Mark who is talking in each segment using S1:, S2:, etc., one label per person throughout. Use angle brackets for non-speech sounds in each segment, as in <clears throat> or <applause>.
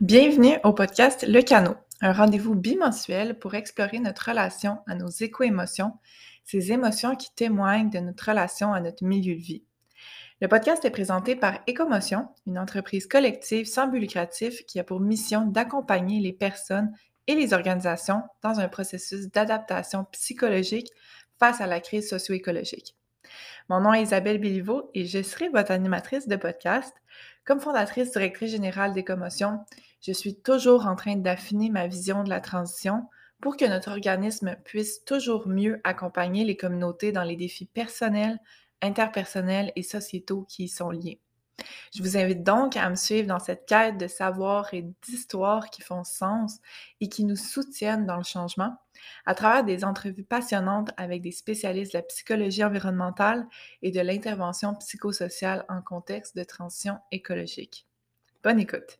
S1: Bienvenue au podcast Le Canot, un rendez-vous bimensuel pour explorer notre relation à nos éco-émotions, ces émotions qui témoignent de notre relation à notre milieu de vie. Le podcast est présenté par Écomotion, une entreprise collective sans but lucratif qui a pour mission d'accompagner les personnes et les organisations dans un processus d'adaptation psychologique face à la crise socio-écologique. Mon nom est Isabelle Béliveau et je serai votre animatrice de podcast. Comme fondatrice directrice générale d'Écomotion, je suis toujours en train d'affiner ma vision de la transition pour que notre organisme puisse toujours mieux accompagner les communautés dans les défis personnels, interpersonnels et sociétaux qui y sont liés. Je vous invite donc à me suivre dans cette quête de savoir et d'histoire qui font sens et qui nous soutiennent dans le changement à travers des entrevues passionnantes avec des spécialistes de la psychologie environnementale et de l'intervention psychosociale en contexte de transition écologique. Bonne écoute!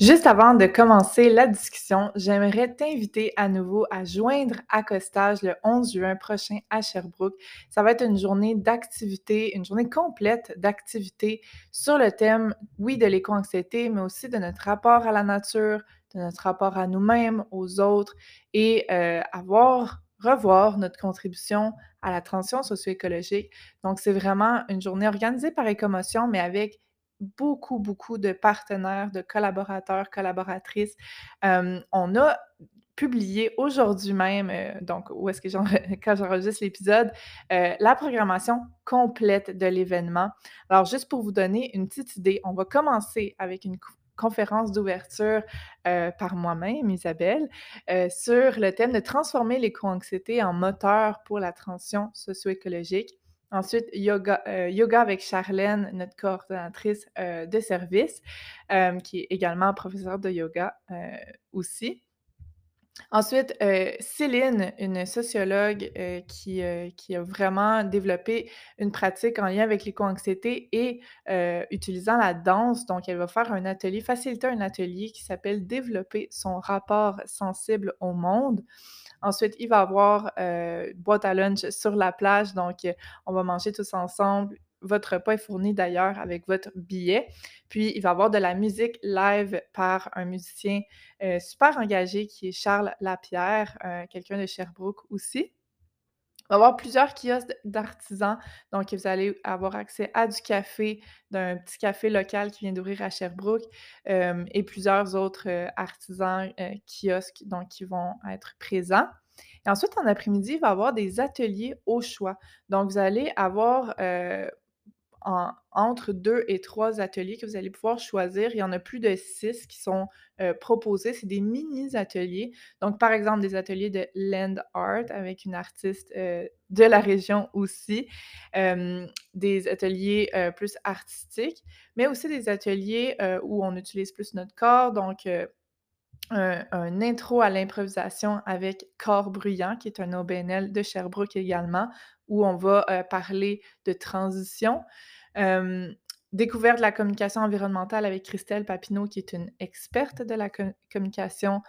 S1: Juste avant de commencer la discussion, j'aimerais t'inviter à nouveau à joindre Accostage le 11 juin prochain à Sherbrooke. Ça va être une journée d'activité, une journée complète d'activités sur le thème, oui, de l'éco-anxiété, mais aussi de notre rapport à la nature, de notre rapport à nous-mêmes, aux autres et euh, avoir revoir notre contribution à la transition socio-écologique. Donc, c'est vraiment une journée organisée par Écomotion, mais avec beaucoup, beaucoup de partenaires, de collaborateurs, collaboratrices. on a publié aujourd'hui même, euh, donc où est-ce que <laughs> quand j'enregistre l'épisode, euh, la programmation complète de l'événement. Alors, juste pour vous donner une petite idée, on va commencer avec une conférence d'ouverture euh, par moi-même, Isabelle, sur le thème de transformer l'éco-anxiété en moteur pour la transition socio-écologique. Ensuite, yoga, euh, yoga avec Charlène, notre coordonnatrice euh, de service, euh, qui est également professeure de yoga aussi. Ensuite, Céline, une sociologue qui, qui, a vraiment développé une pratique en lien avec l'éco-anxiété et utilisant la danse. Donc, elle va faire un atelier, faciliter un atelier qui s'appelle Développer son rapport sensible au monde. Ensuite, il va y avoir euh, boîte à lunch sur la plage, donc euh, on va manger tous ensemble. Votre repas est fourni d'ailleurs avec votre billet. Puis, il va y avoir de la musique live par un musicien euh, super engagé qui est Charles Lapierre, quelqu'un de Sherbrooke aussi. Va avoir plusieurs kiosques d'artisans. Donc, vous allez avoir accès à du café, d'un petit café local qui vient d'ouvrir à Sherbrooke euh, et plusieurs autres euh, artisans euh, kiosques donc, qui vont être présents. Et ensuite, en après-midi, il va y avoir des ateliers au choix. Donc, vous allez avoir entre deux et trois ateliers que vous allez pouvoir choisir. Il y en a plus de six qui sont euh, proposés. C'est des mini-ateliers. Donc, par exemple, des ateliers de land art avec une artiste euh, de la région aussi, des ateliers euh, plus artistiques, mais aussi des ateliers où on utilise plus notre corps. Donc, un, un, intro à l'improvisation avec Corps Bruyant, qui est un OBNL de Sherbrooke également, où on va parler de transition. découverte de la communication environnementale avec Christelle Papineau, qui est une experte de la communication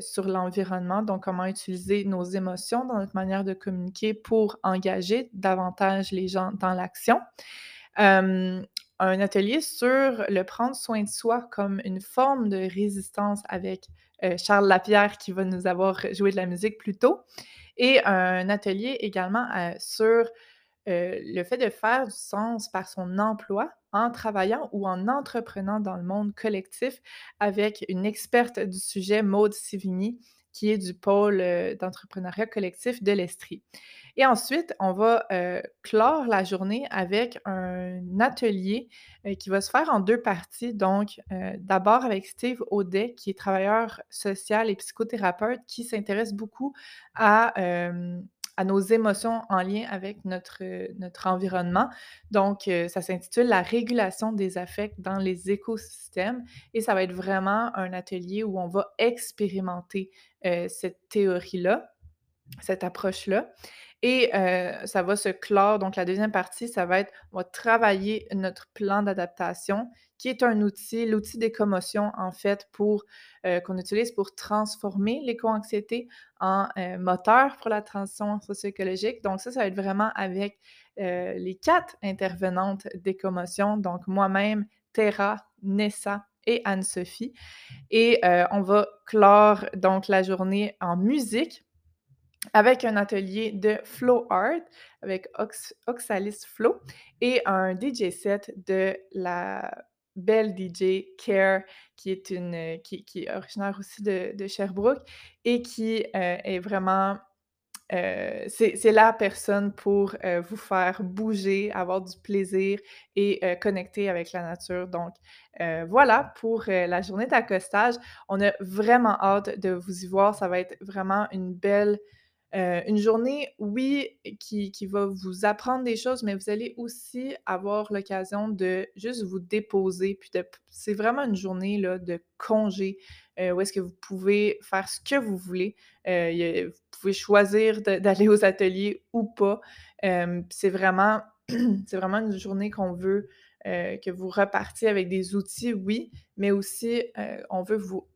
S1: sur l'environnement, donc comment utiliser nos émotions dans notre manière de communiquer pour engager davantage les gens dans l'action. un atelier sur le prendre soin de soi comme une forme de résistance avec Charles Lapierre qui va nous avoir joué de la musique plus tôt et un atelier également euh, sur euh, le fait de faire du sens par son emploi en travaillant ou en entreprenant dans le monde collectif avec une experte du sujet, Maude Sivigny, qui est du pôle euh, d'entrepreneuriat collectif de l'Estrie. Et ensuite, on va euh, clore la journée avec un atelier euh, qui va se faire en deux parties. Donc, d'abord avec Steve Audet, qui est travailleur social et psychothérapeute, qui s'intéresse beaucoup à nos émotions en lien avec notre environnement. Donc, ça s'intitule La régulation des affects dans les écosystèmes et ça va être vraiment un atelier où on va expérimenter cette théorie-là, cette approche-là. Et ça va se clore. Donc la deuxième partie, ça va être on va travailler notre plan d'adaptation qui est un outil, l'outil d'éco-motion en fait pour, qu'on utilise pour transformer l'éco-anxiété en, moteur pour la transition socio-écologique. Donc ça, ça va être vraiment avec, les 4 intervenantes d'éco-motion, donc moi-même, Terra, Nessa et Anne-Sophie. Et on va clore donc la journée en musique avec un atelier de flow art avec Ox Oxalis Flow et un DJ set de la belle DJ Care qui est une, qui qui est originaire aussi de de Sherbrooke et qui, heu, est vraiment, heu, c'est la personne pour, heu, vous faire bouger, avoir du plaisir et connecter avec la nature. Donc, voilà pour, la journée d'accostage. On a vraiment hâte de vous y voir. Ça va être vraiment une belle, Une journée, oui, qui qui va vous apprendre des choses, mais vous allez aussi avoir l'occasion de juste vous déposer, puis c'est vraiment une journée, là, de congé, où est-ce que vous pouvez faire ce que vous voulez. Vous pouvez choisir <laughs> d'aller aux ateliers ou pas. <clears throat> C'est vraiment une journée qu'on veut, heu, que vous repartiez avec des outils, oui, mais aussi, heu, on veut vous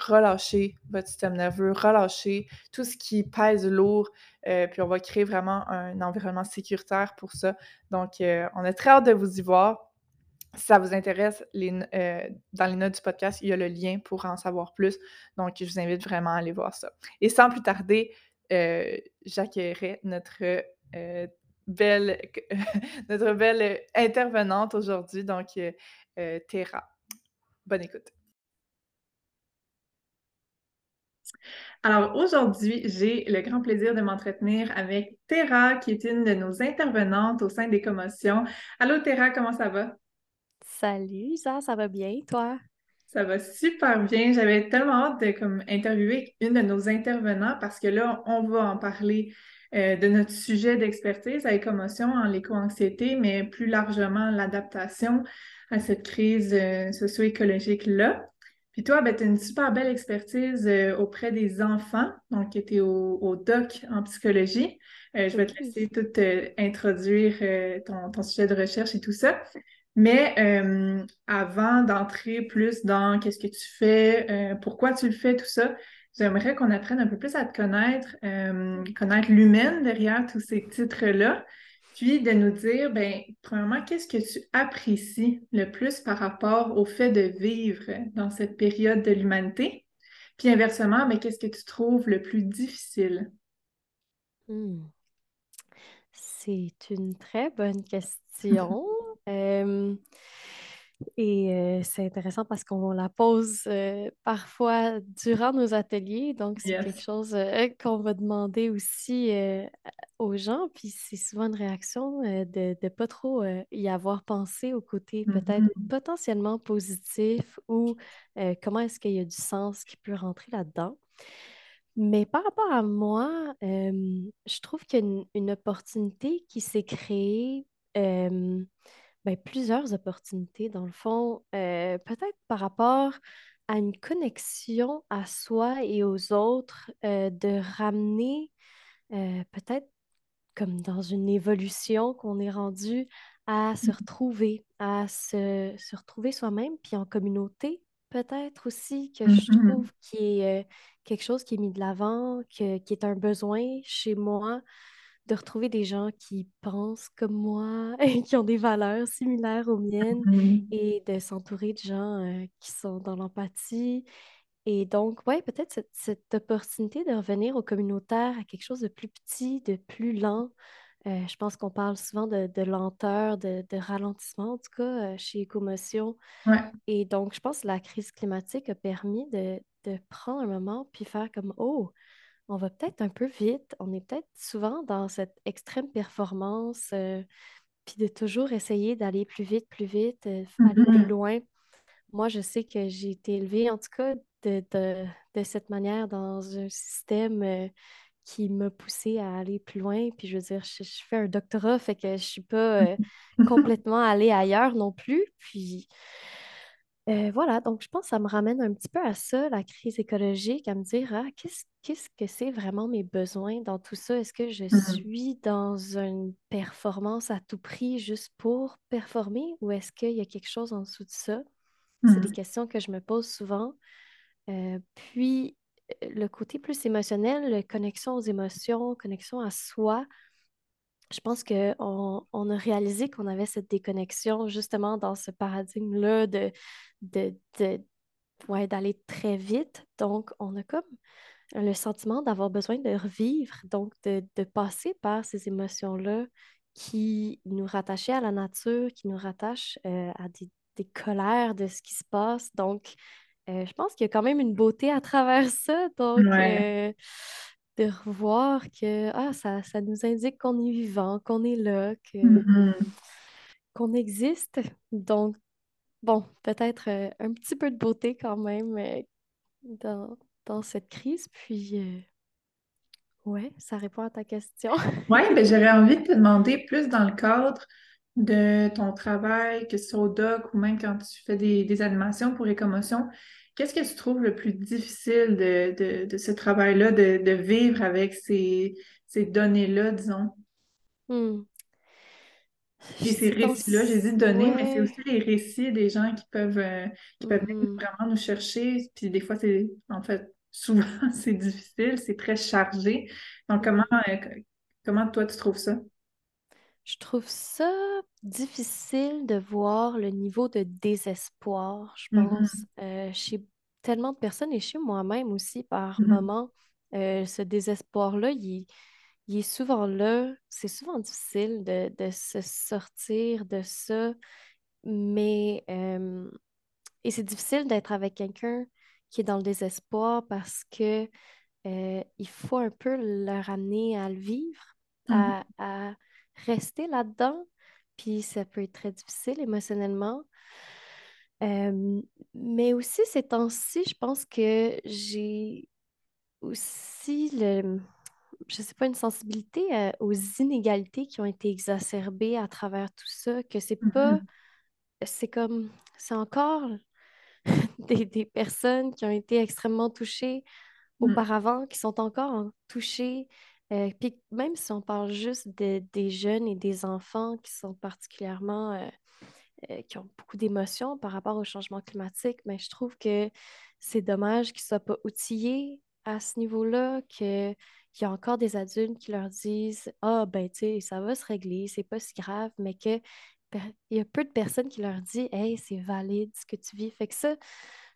S1: relâcher votre système nerveux, relâcher tout ce qui pèse lourd, heu, puis on va créer vraiment un environnement sécuritaire pour ça. Donc, on a très hâte de vous y voir. Si ça vous intéresse, dans les notes du podcast, il y a le lien pour en savoir plus. Donc, je vous invite vraiment à aller voir ça. Et sans plus tarder, j'accueillerai notre, belle <laughs> notre belle, intervenante aujourd'hui, donc, heu heu, Terra. Bonne écoute. Alors aujourd'hui, j'ai le grand plaisir de m'entretenir avec Terra, qui est une de nos intervenantes au sein des commotions. Allô Terra, comment ça va?
S2: Salut, ça, ça va bien, toi?
S1: Ça va super bien. J'avais tellement hâte de comme, interviewer une de nos intervenants parce que là, on va en parler euh, de notre sujet d'expertise à l'écomotion en l'éco-anxiété, mais plus largement l'adaptation à cette crise euh, socio-écologique-là. Puis toi, ben, tu as une super belle expertise euh, auprès des enfants, donc tu étais au, au doc en psychologie. Je vais te laisser tout introduire ton, ton sujet de recherche et tout ça. Mais avant d'entrer plus dans qu'est-ce que tu fais, pourquoi tu le fais, tout ça, j'aimerais qu'on apprenne un peu plus à te connaître, euh, connaître l'humaine derrière tous ces titres-là, puis de nous dire, ben, premièrement, qu'est-ce que tu apprécies le plus par rapport au fait de vivre dans cette période de l'humanité? Puis inversement, ben, qu'est-ce que tu trouves le plus difficile?
S2: Hmm. C'est une très bonne question. <laughs> Euh, et euh, c'est intéressant parce qu'on la pose euh, parfois durant nos ateliers, donc c'est quelque chose euh, qu'on va demander aussi aux gens, puis c'est souvent une réaction de ne pas trop y avoir pensé au côté peut-être
S1: Mhm.
S2: potentiellement positif ou comment est-ce qu'il y a du sens qui peut rentrer là-dedans. Mais par rapport à moi, je trouve qu'il y a une, une opportunité qui s'est créée, ben, plusieurs opportunités dans le fond, euh, peut-être par rapport à une connexion à soi et aux autres, euh, de ramener euh, peut-être comme dans une évolution qu'on est rendu à se retrouver, à se, se retrouver soi-même, puis en communauté, peut-être aussi que je
S1: Mhm.
S2: trouve qui est quelque chose qui est mis de l'avant, qui est un besoin chez moi, de retrouver des gens qui pensent comme moi <laughs> et qui ont des valeurs similaires aux miennes, et de s'entourer de gens euh, qui sont dans l'empathie. Et donc, ouais, peut-être cette, cette opportunité de revenir au communautaire, à quelque chose de plus petit, de plus lent, euh, je pense qu'on parle souvent de, de lenteur, de, de ralentissement, en tout cas, euh, chez Écomotion.
S1: Ouais.
S2: Et donc, je pense que la crise climatique a permis de, de prendre un moment puis faire comme, oh, on va peut-être un peu vite. On est peut-être souvent dans cette extrême performance, euh, puis de toujours essayer d'aller plus vite, plus vite, euh, aller plus
S1: Mhm.
S2: loin. Moi, je sais que j'ai été élevée, en tout cas, de, de, de cette manière dans un système euh, qui m'a poussée à aller plus loin. Puis, je veux dire, je, je fais un doctorat, fait que je suis pas <laughs> complètement allée ailleurs non plus. Puis, Euh, voilà, donc je pense que ça me ramène un petit peu à ça, la crise écologique, à me dire, ah, qu'est-ce, qu'est-ce que c'est vraiment mes besoins dans tout ça? Est-ce que je
S1: Mhm.
S2: suis dans une performance à tout prix juste pour performer ou est-ce qu'il y a quelque chose en dessous de ça? C'est des
S1: Mhm.
S2: questions que je me pose souvent. Euh, puis, le côté plus émotionnel, la connexion aux émotions, connexion à soi, je pense qu'on on a réalisé qu'on avait cette déconnexion justement dans ce paradigme-là de, de, de- ouais, d'aller très vite. Donc, on a comme le sentiment d'avoir besoin de revivre, donc de, de passer par ces émotions-là qui nous rattachaient à la nature, qui nous rattachent euh, à des, des colères de ce qui se passe. Donc, euh, je pense qu'il y a quand même une beauté à travers ça. Donc,
S1: Ouais.
S2: euh, de revoir que ah, ça, ça nous indique qu'on est vivant, qu'on est là, que,
S1: Mhm.
S2: qu'on existe. Donc, bon, peut-être euh, un petit peu de beauté quand même euh, dans, dans cette crise. Puis, euh, ouais, ça répond à ta question. <laughs>
S1: Oui, ben, j'aurais envie de te demander plus dans le cadre de ton travail, que ce soit au doc ou même quand tu fais des, des animations pour Écomotion, qu'est-ce que tu trouves le plus difficile de, de, de ce travail-là, de, de vivre avec ces, ces données-là, disons?
S2: Hmm.
S1: Puis ces récits-là, j'ai dit données, mais c'est aussi les récits des gens qui peuvent, euh, qui peuvent venir
S2: Mhm.
S1: vraiment nous chercher. Puis des fois, c'est, en fait, <laughs> souvent, c'est difficile, c'est très chargé. Donc, comment,
S2: Mhm.
S1: euh, comment toi, tu trouves ça?
S2: Je trouve ça difficile de voir le niveau de désespoir, je pense,
S1: Mhm,
S2: euh, chez tellement de personnes et chez moi-même aussi par
S1: mhm,
S2: moment. Euh, ce désespoir-là, il, il est souvent là. C'est souvent difficile de, de se sortir de ça, mais euh, et c'est difficile d'être avec quelqu'un qui est dans le désespoir parce que euh, il faut un peu leur amener à le vivre,
S1: mhm,
S2: à, à rester là-dedans. Puis ça peut être très difficile émotionnellement. Euh, mais aussi ces temps-ci, je pense que j'ai aussi le, je sais pas, une sensibilité euh, aux inégalités qui ont été exacerbées à travers tout ça, que c'est pas,
S1: mhm,
S2: c'est comme, c'est encore <laughs> des, des personnes qui ont été extrêmement touchées
S1: mhm,
S2: auparavant, qui sont encore en- touchés. Euh, puis même si on parle juste de- des jeunes et des enfants qui sont particulièrement, euh, euh, qui ont beaucoup d'émotions par rapport au changement climatique, mais je trouve que c'est dommage qu'ils ne soient pas outillés à ce niveau-là, qu'il y a encore des adultes qui leur disent Ah, ben, tu sais, ça va se régler, c'est pas si grave, mais que il y a peu de personnes qui leur disent Hey, c'est valide ce que tu vis. Fait que ça,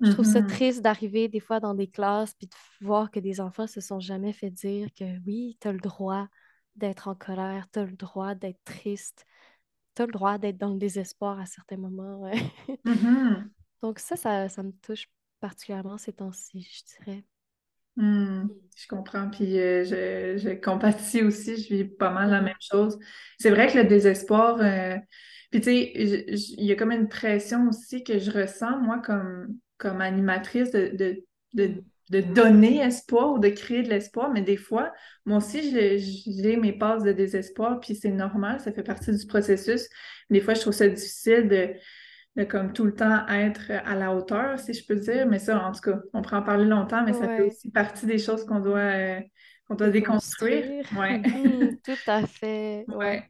S2: je trouve ça
S1: mhm,
S2: triste d'arriver des fois dans des classes puis de voir que des enfants se sont jamais fait dire que oui, tu as le droit d'être en colère, tu as le droit d'être triste, tu as le droit d'être dans le désespoir à certains moments. ouais.
S1: mhm,
S2: Donc ça, ça, ça me touche particulièrement ces temps-ci, je dirais.
S1: Mhm. Je comprends, puis euh, je, je compatis aussi, je vis pas mal la même chose. C'est vrai que le désespoir, euh, puis tu sais, il y a comme une pression aussi que je ressens, moi, comme, comme animatrice, de, de, de, de donner espoir ou de créer de l'espoir, mais des fois, moi aussi, j'ai mes passes de désespoir, puis c'est normal, ça fait partie du processus. Des fois, je trouve ça difficile de de comme tout le temps être à la hauteur, si je peux dire. Mais ça, en tout cas, on pourrait en parler longtemps, mais ça fait aussi partie des choses qu'on doit, euh, qu'on doit déconstruire. Ouais. <laughs>
S2: Mhm, Tout à fait, ouais.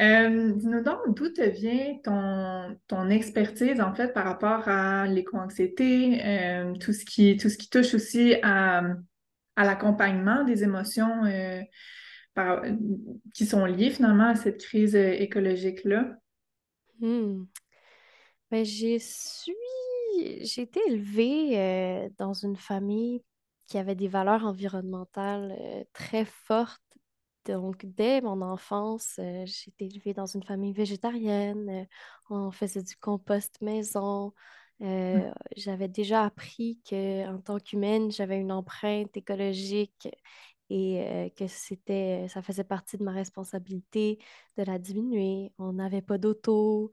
S1: Euh, dis-nous donc, d'où te vient ton, ton expertise, en fait, par rapport à l'éco-anxiété, euh, tout ce qui, tout ce qui touche aussi à, à l'accompagnement des émotions par- qui sont liées finalement à cette crise écologique-là?
S2: Hmm. Ben, j'ai suis... j'ai été élevée euh, dans une famille qui avait des valeurs environnementales euh, très fortes. Donc, dès mon enfance, euh, j'ai été élevée dans une famille végétarienne. on faisait du compost maison. euh, j'avais déjà appris que en tant qu'humaine, j'avais une empreinte écologique et euh, que c'était, ça faisait partie de ma responsabilité de la diminuer. On n'avait pas d'auto.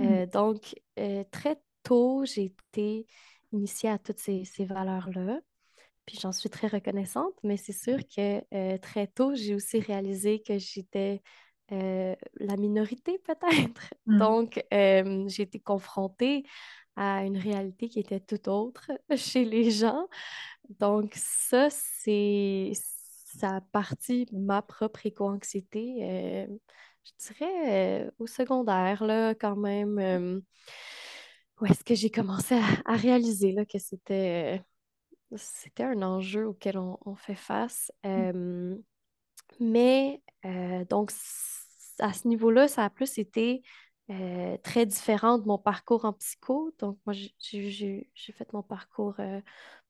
S2: Euh, donc, euh, très tôt, j'ai été initiée à toutes ces, ces valeurs-là. Puis j'en suis très reconnaissante, mais c'est sûr que euh, très tôt, j'ai aussi réalisé que j'étais euh, la minorité <laughs> peut-être.
S1: Mm.
S2: Donc, euh, j'ai été confrontée à une réalité qui était tout autre <laughs> chez les gens. Donc ça, c'est ça a parti ma propre éco-anxiété, je dirais euh, au secondaire, là, quand même. euh, où est-ce que j'ai commencé à, à réaliser là, que c'était c'était un enjeu auquel on, on fait face. Euh, mais euh, donc, à ce niveau-là, ça a plus été euh, très différent de mon parcours en psycho. Donc, moi, j'ai fait mon parcours euh,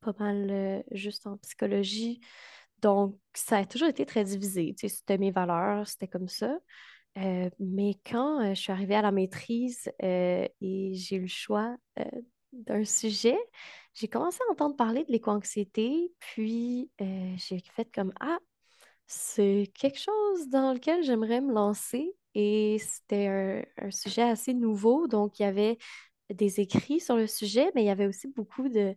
S2: pas mal euh, juste en psychologie. Donc, ça a toujours été très divisé. Tu sais, c'était mes valeurs, c'était comme ça. Euh, mais quand euh, je suis arrivée à la maîtrise euh, et j'ai eu le choix d'un sujet, j'ai commencé à entendre parler de l'éco-anxiété, puis j'ai fait comme Ah, c'est quelque chose dans lequel j'aimerais me lancer. Et c'était un, un sujet assez nouveau, donc il y avait des écrits sur le sujet, mais il y avait aussi beaucoup de,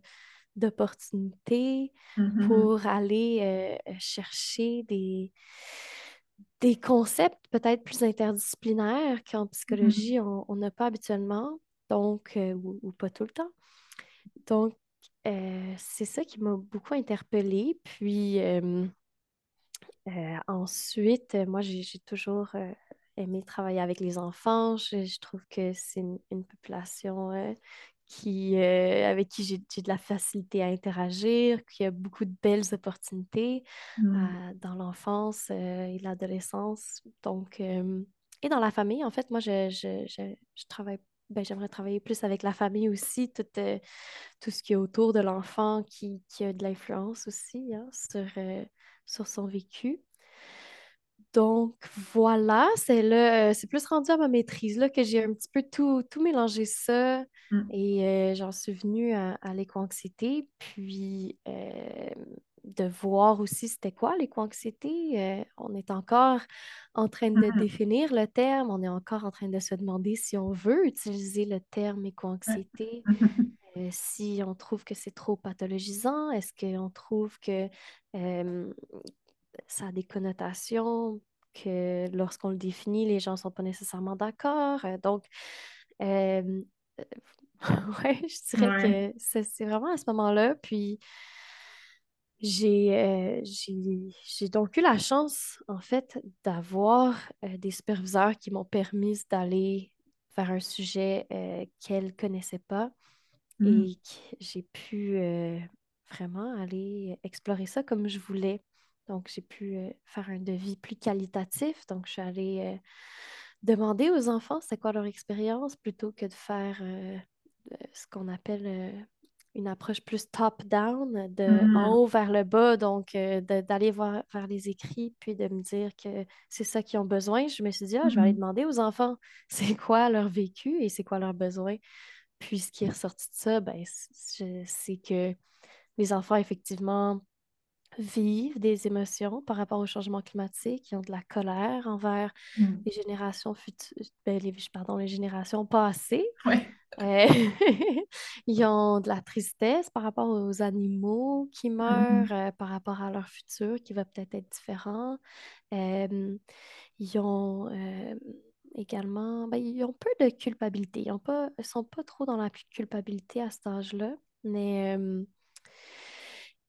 S2: d'opportunités
S1: Mhm.
S2: pour aller chercher des, des concepts peut-être plus interdisciplinaires qu'en
S1: Mhm.
S2: psychologie, on on n'a pas habituellement, donc, euh, ou, ou pas tout le temps. Donc, euh, c'est ça qui m'a beaucoup interpellée. Puis, euh, ensuite, moi, j'ai j'ai toujours aimé travailler avec les enfants. Je, je trouve que c'est une, une population qui, euh, avec qui j'ai de la facilité à interagir, qui a beaucoup de belles opportunités
S1: Mhm.
S2: euh, dans l'enfance euh, et l'adolescence. Donc, et dans la famille, en fait, moi, je, je, je, je travaille. Ben, j'aimerais travailler plus avec la famille aussi, tout, euh, tout ce qui est autour de l'enfant qui, qui a de l'influence aussi hein, sur, euh, sur son vécu. Donc voilà, c'est là, euh, c'est plus rendu à ma maîtrise là, que j'ai un petit peu tout, tout mélangé ça
S1: Mhm.
S2: et euh, j'en suis venue à, à l'éco-anxiété, puis euh, de voir aussi c'était quoi l'éco-anxiété. Euh, on est encore en train de
S1: Mhm.
S2: définir le terme, on est encore en train de se demander si on veut utiliser le terme éco-anxiété, <laughs> si on trouve que c'est trop pathologisant, est-ce qu'on trouve que ça a des connotations que lorsqu'on le définit, les gens ne sont pas nécessairement d'accord. Donc, euh, <laughs> ouais, je dirais
S1: Ouais.
S2: que c'est vraiment à ce moment-là. Puis, j'ai euh, j'ai, donc eu la chance, en fait, d'avoir euh, des superviseurs qui m'ont permis d'aller vers un sujet euh, qu'elles ne connaissaient pas
S1: Mhm.
S2: et que j'ai pu vraiment aller explorer ça comme je voulais. Donc, j'ai pu faire un devis plus qualitatif. Donc, je suis allée demander aux enfants c'est quoi leur expérience plutôt que de faire ce qu'on appelle euh, une approche plus top-down, de en
S1: Mhm.
S2: haut vers le bas, donc euh, d'aller voir vers les écrits, puis de me dire que c'est ça qu'ils ont besoin. Je me suis dit, ah, je vais aller
S1: Mhm.
S2: demander aux enfants <laughs> c'est quoi leur vécu et c'est quoi leurs besoins. Puis ce qui est ressorti de ça, ben, c'est que les enfants, effectivement, vivent des émotions par rapport au changement climatique. Ils ont de la colère envers
S1: Mhm.
S2: les générations futures, ben, les, pardon, les générations passées.
S1: Ouais. <laughs>
S2: Ils ont de la tristesse par rapport aux animaux qui meurent,
S1: Mhm.
S2: euh, par rapport à leur futur qui va peut-être être différent. Ils ont euh, également, ben, ils ont peu de culpabilité. Ils ils sont pas trop dans la culpabilité à cet âge-là. Mais, euh,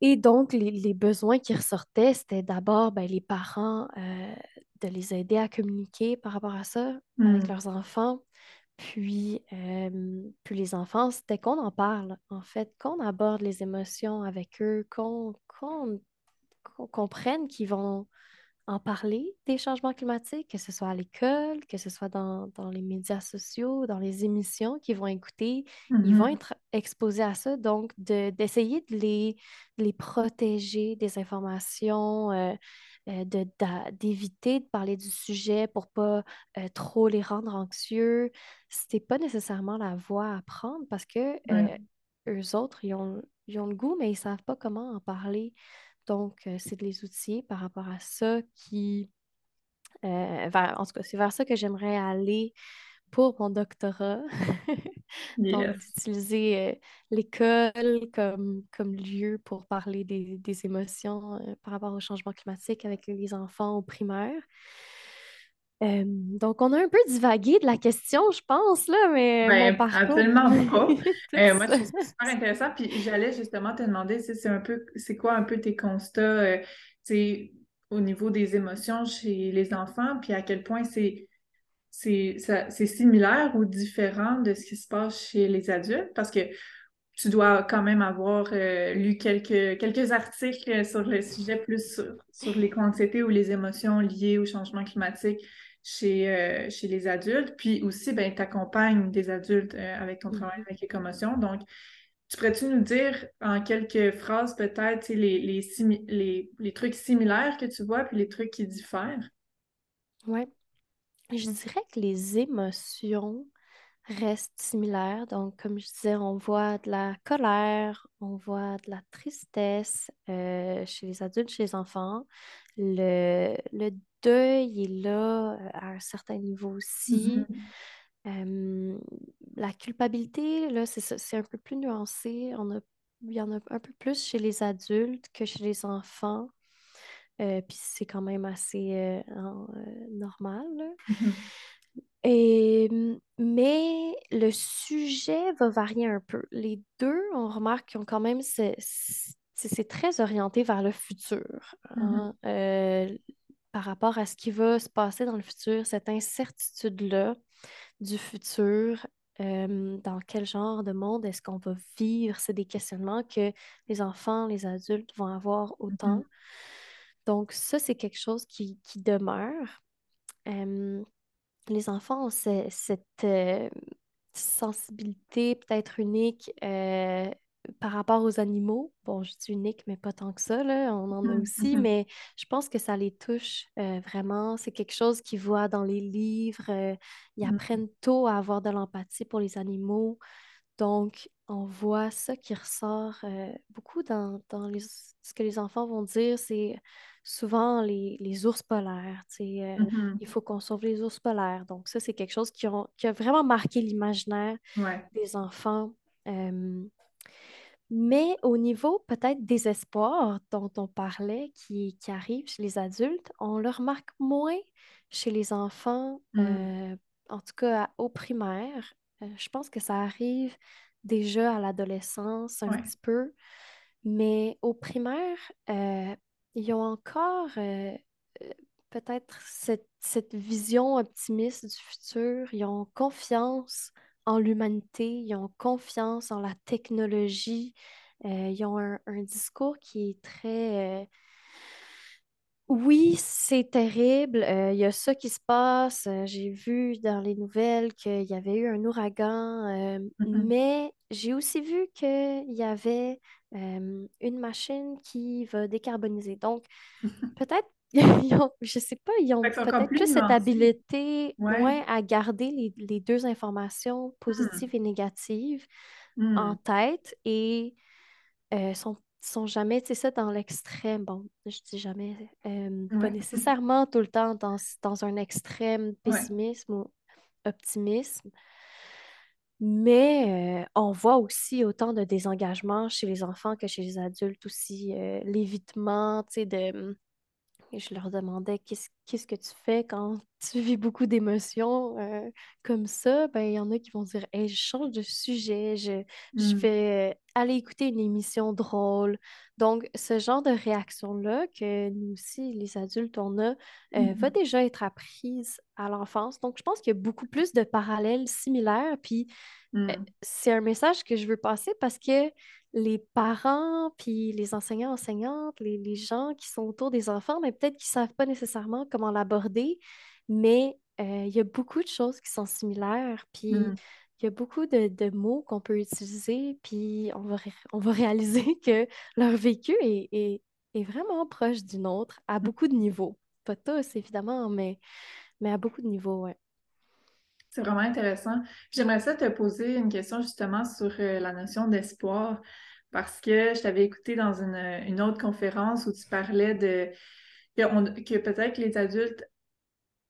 S2: et donc, les, les besoins qui ressortaient, c'était d'abord ben, les parents euh, de les aider à communiquer par rapport à ça avec
S1: Mhm.
S2: leurs enfants. Puis, euh, puis les enfants, c'était qu'on en parle, en fait, qu'on aborde les émotions avec eux, qu'on comprenne qu'ils vont en parler des changements climatiques, que ce soit à l'école, que ce soit dans, dans les médias sociaux, dans les émissions qu'ils vont écouter, ils vont
S1: Mhm.
S2: être exposés à ça. Donc, de- d'essayer de les, de les protéger des informations, euh, euh, de, d'éviter de parler du sujet pour pas euh, trop les rendre anxieux, c'était pas nécessairement la voie à prendre parce que
S1: Ouais.
S2: euh, eux autres, ils ont, ils ont le goût, mais ils savent pas comment en parler. Donc, c'est de les outiller par rapport à ça qui, euh, vers- en tout cas, c'est vers ça que j'aimerais aller pour mon doctorat. <laughs> <laughs> Donc,
S1: Yes.
S2: d'utiliser euh, l'école comme, comme lieu pour parler des, des émotions euh, par rapport au changement climatique avec les enfants au primaire. Euh, donc, on a un peu divagué de la question, je pense, là, mais mon
S1: Ben,
S2: parcours.
S1: absolument <laughs> pas. <laughs> Euh, moi, je
S2: ça.
S1: trouve ça super intéressant. Puis j'allais justement te demander, si c'est un peu, c'est quoi un peu tes constats, euh, au niveau des émotions chez les enfants, puis à quel point c'est c'est ça- c'est similaire ou différent de ce qui se passe chez les adultes, parce que tu dois quand même avoir euh, lu quelques, quelques articles sur le sujet, plus sur, sur les anxiétés ou les émotions liées au changement climatique chez, euh, chez les adultes. Puis aussi, ben, tu accompagnes des adultes euh, avec ton travail
S2: Mhm.
S1: avec les commotions. Donc, tu pourrais-tu nous dire en quelques phrases peut-être les, les, les, les trucs similaires que tu vois, puis les trucs qui diffèrent?
S2: Ouais. Je dirais que les émotions restent similaires. Donc, comme je disais, on voit de la colère, on voit de la tristesse euh, chez les adultes, chez les enfants. Le, le deuil est là euh, à un certain niveau aussi. Euh, la culpabilité, là, c'est un peu plus nuancé. On a, il y en a un peu plus chez les adultes que chez les enfants. Euh, puis c'est quand même assez euh, euh, normal. là. <laughs> Et, mais le sujet va varier un peu. Les deux, on remarque qu'ils ont quand même, c'est très orienté vers le futur,
S1: Mhm.
S2: hein, euh, par rapport à ce qui va se passer dans le futur, cette incertitude-là du futur. euh, dans quel genre de monde est-ce qu'on va vivre? C'est des questionnements que les enfants, les adultes vont avoir
S1: Mhm.
S2: autant. Donc, ça, c'est quelque chose qui, qui demeure. Euh, les enfants ont ce- cette euh, sensibilité peut-être unique euh, par rapport aux animaux. Bon, je dis unique, mais pas tant que ça, là. On en a
S1: Mhm.
S2: aussi,
S1: Mhm.
S2: mais je pense que ça les touche euh, vraiment. C'est quelque chose qu'ils voient dans les livres. ils
S1: Mhm.
S2: apprennent tôt à avoir de l'empathie pour les animaux. Donc, on voit ça qui ressort beaucoup dans, dans les- ce que les enfants vont dire, c'est souvent les, les ours polaires. euh,
S1: Mhm.
S2: il faut qu'on sauve les ours polaires. Donc, ça, c'est quelque chose qui, ont- qui a vraiment marqué l'imaginaire
S1: Ouais.
S2: des enfants. Euh, mais au niveau peut-être des espoirs dont on parlait, qui, qui arrivent chez les adultes, on le remarque moins chez les enfants,
S1: Mhm.
S2: euh, en tout cas à- au primaire. Euh, je pense que ça arrive déjà à l'adolescence un
S1: Ouais.
S2: petit peu, mais au primaire, euh, ils ont encore euh, euh, peut-être cette, cette vision optimiste du futur. Ils ont confiance en l'humanité, ils ont confiance en la technologie. Euh, ils ont un, un discours qui est très... euh, oui, c'est terrible. Il y a ça qui se passe. J'ai vu dans les nouvelles qu'il y avait eu un ouragan,
S1: Mhm.
S2: mais j'ai aussi vu qu'il y avait euh, une machine qui va décarboniser. Donc, <laughs> peut-être, <laughs> ont- je sais pas, ils ont peut-être
S1: plus
S2: plus cette
S1: nuancé.
S2: habileté,
S1: Ouais.
S2: ouais, à garder les, les deux informations
S1: Hmm.
S2: positives et négatives en
S1: Hmm.
S2: tête et euh, sont, sont jamais, tu sais, ça dans l'extrême. Bon, je dis jamais, euh, pas nécessairement tout le temps dans, dans un extrême pessimisme ou optimisme, mais on voit aussi autant de désengagement chez les enfants que chez les adultes aussi. l'évitement, tu sais, de et je leur demandais qu'est-ce qu'est-ce que tu fais quand <laughs> tu vis beaucoup d'émotions euh, comme ça? Ben, il y en a qui vont dire Hey, je change de sujet, je, je
S1: Hmm.
S2: vais aller écouter une émission drôle. Donc, ce genre de réaction-là que nous aussi, les adultes, on a, euh, va
S1: Mhm.
S2: déjà être apprise à l'enfance. Donc, je pense qu'il y a beaucoup plus de parallèles similaires. Puis, euh,
S1: Hmm.
S2: c'est un message que je veux passer parce que les parents, puis les enseignants, enseignantes, les, les gens qui sont autour des enfants, mais peut-être qu'ils ne savent pas nécessairement comment l'aborder, mais euh, il y a beaucoup de choses qui sont similaires, puis
S1: Hmm.
S2: il y a beaucoup de, de mots qu'on peut utiliser, puis on va, on va <laughs> réaliser que leur vécu est, est, est vraiment proche du nôtre à beaucoup de niveaux. Pas tous, évidemment, mais, mais à beaucoup de niveaux, ouais.
S1: C'est vraiment intéressant. J'aimerais ça te poser une question justement sur euh, la notion d'espoir, parce que je t'avais écouté dans une, une autre conférence où tu parlais de que, que peut-être les adultes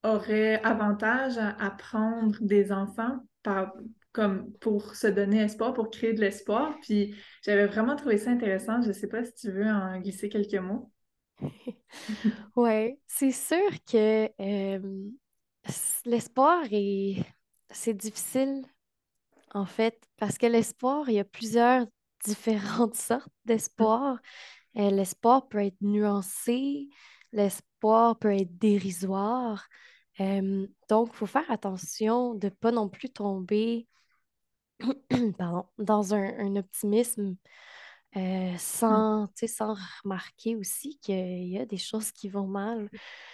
S1: auraient avantage à apprendre des enfants par, comme pour se donner espoir, pour créer de l'espoir. Puis j'avais vraiment trouvé ça intéressant. Je ne sais pas si tu veux en glisser quelques mots. <laughs>
S2: Ouais, c'est sûr que euh, l'espoir est... C'est difficile, en fait, parce que l'espoir, il y a plusieurs <laughs> différentes sortes
S1: Mmh.
S2: d'espoir. Euh, l'espoir peut être nuancé, l'espoir peut être dérisoire. Euh, donc, il faut faire attention de ne pas non plus tomber <clears throat> pardon, dans un, un optimisme euh,
S1: Mmh.
S2: sans, sais, sans remarquer aussi qu'il y a des choses qui vont mal.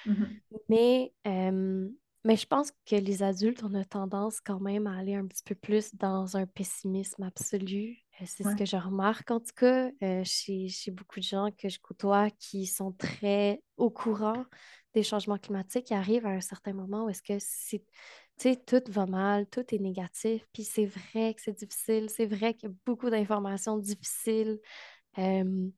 S1: Mmh
S2: Mais, euh, mais je pense que les adultes, on a tendance quand même à aller un petit peu plus dans un pessimisme absolu. Euh, c'est ce que je remarque en tout cas euh, chez, chez beaucoup de gens que je côtoie qui sont très au courant des changements climatiques, qui arrivent à un certain moment où est-ce que c'est, tout va mal, tout est négatif, puis c'est vrai que c'est difficile, c'est vrai qu'il y a beaucoup d'informations difficiles. Euh,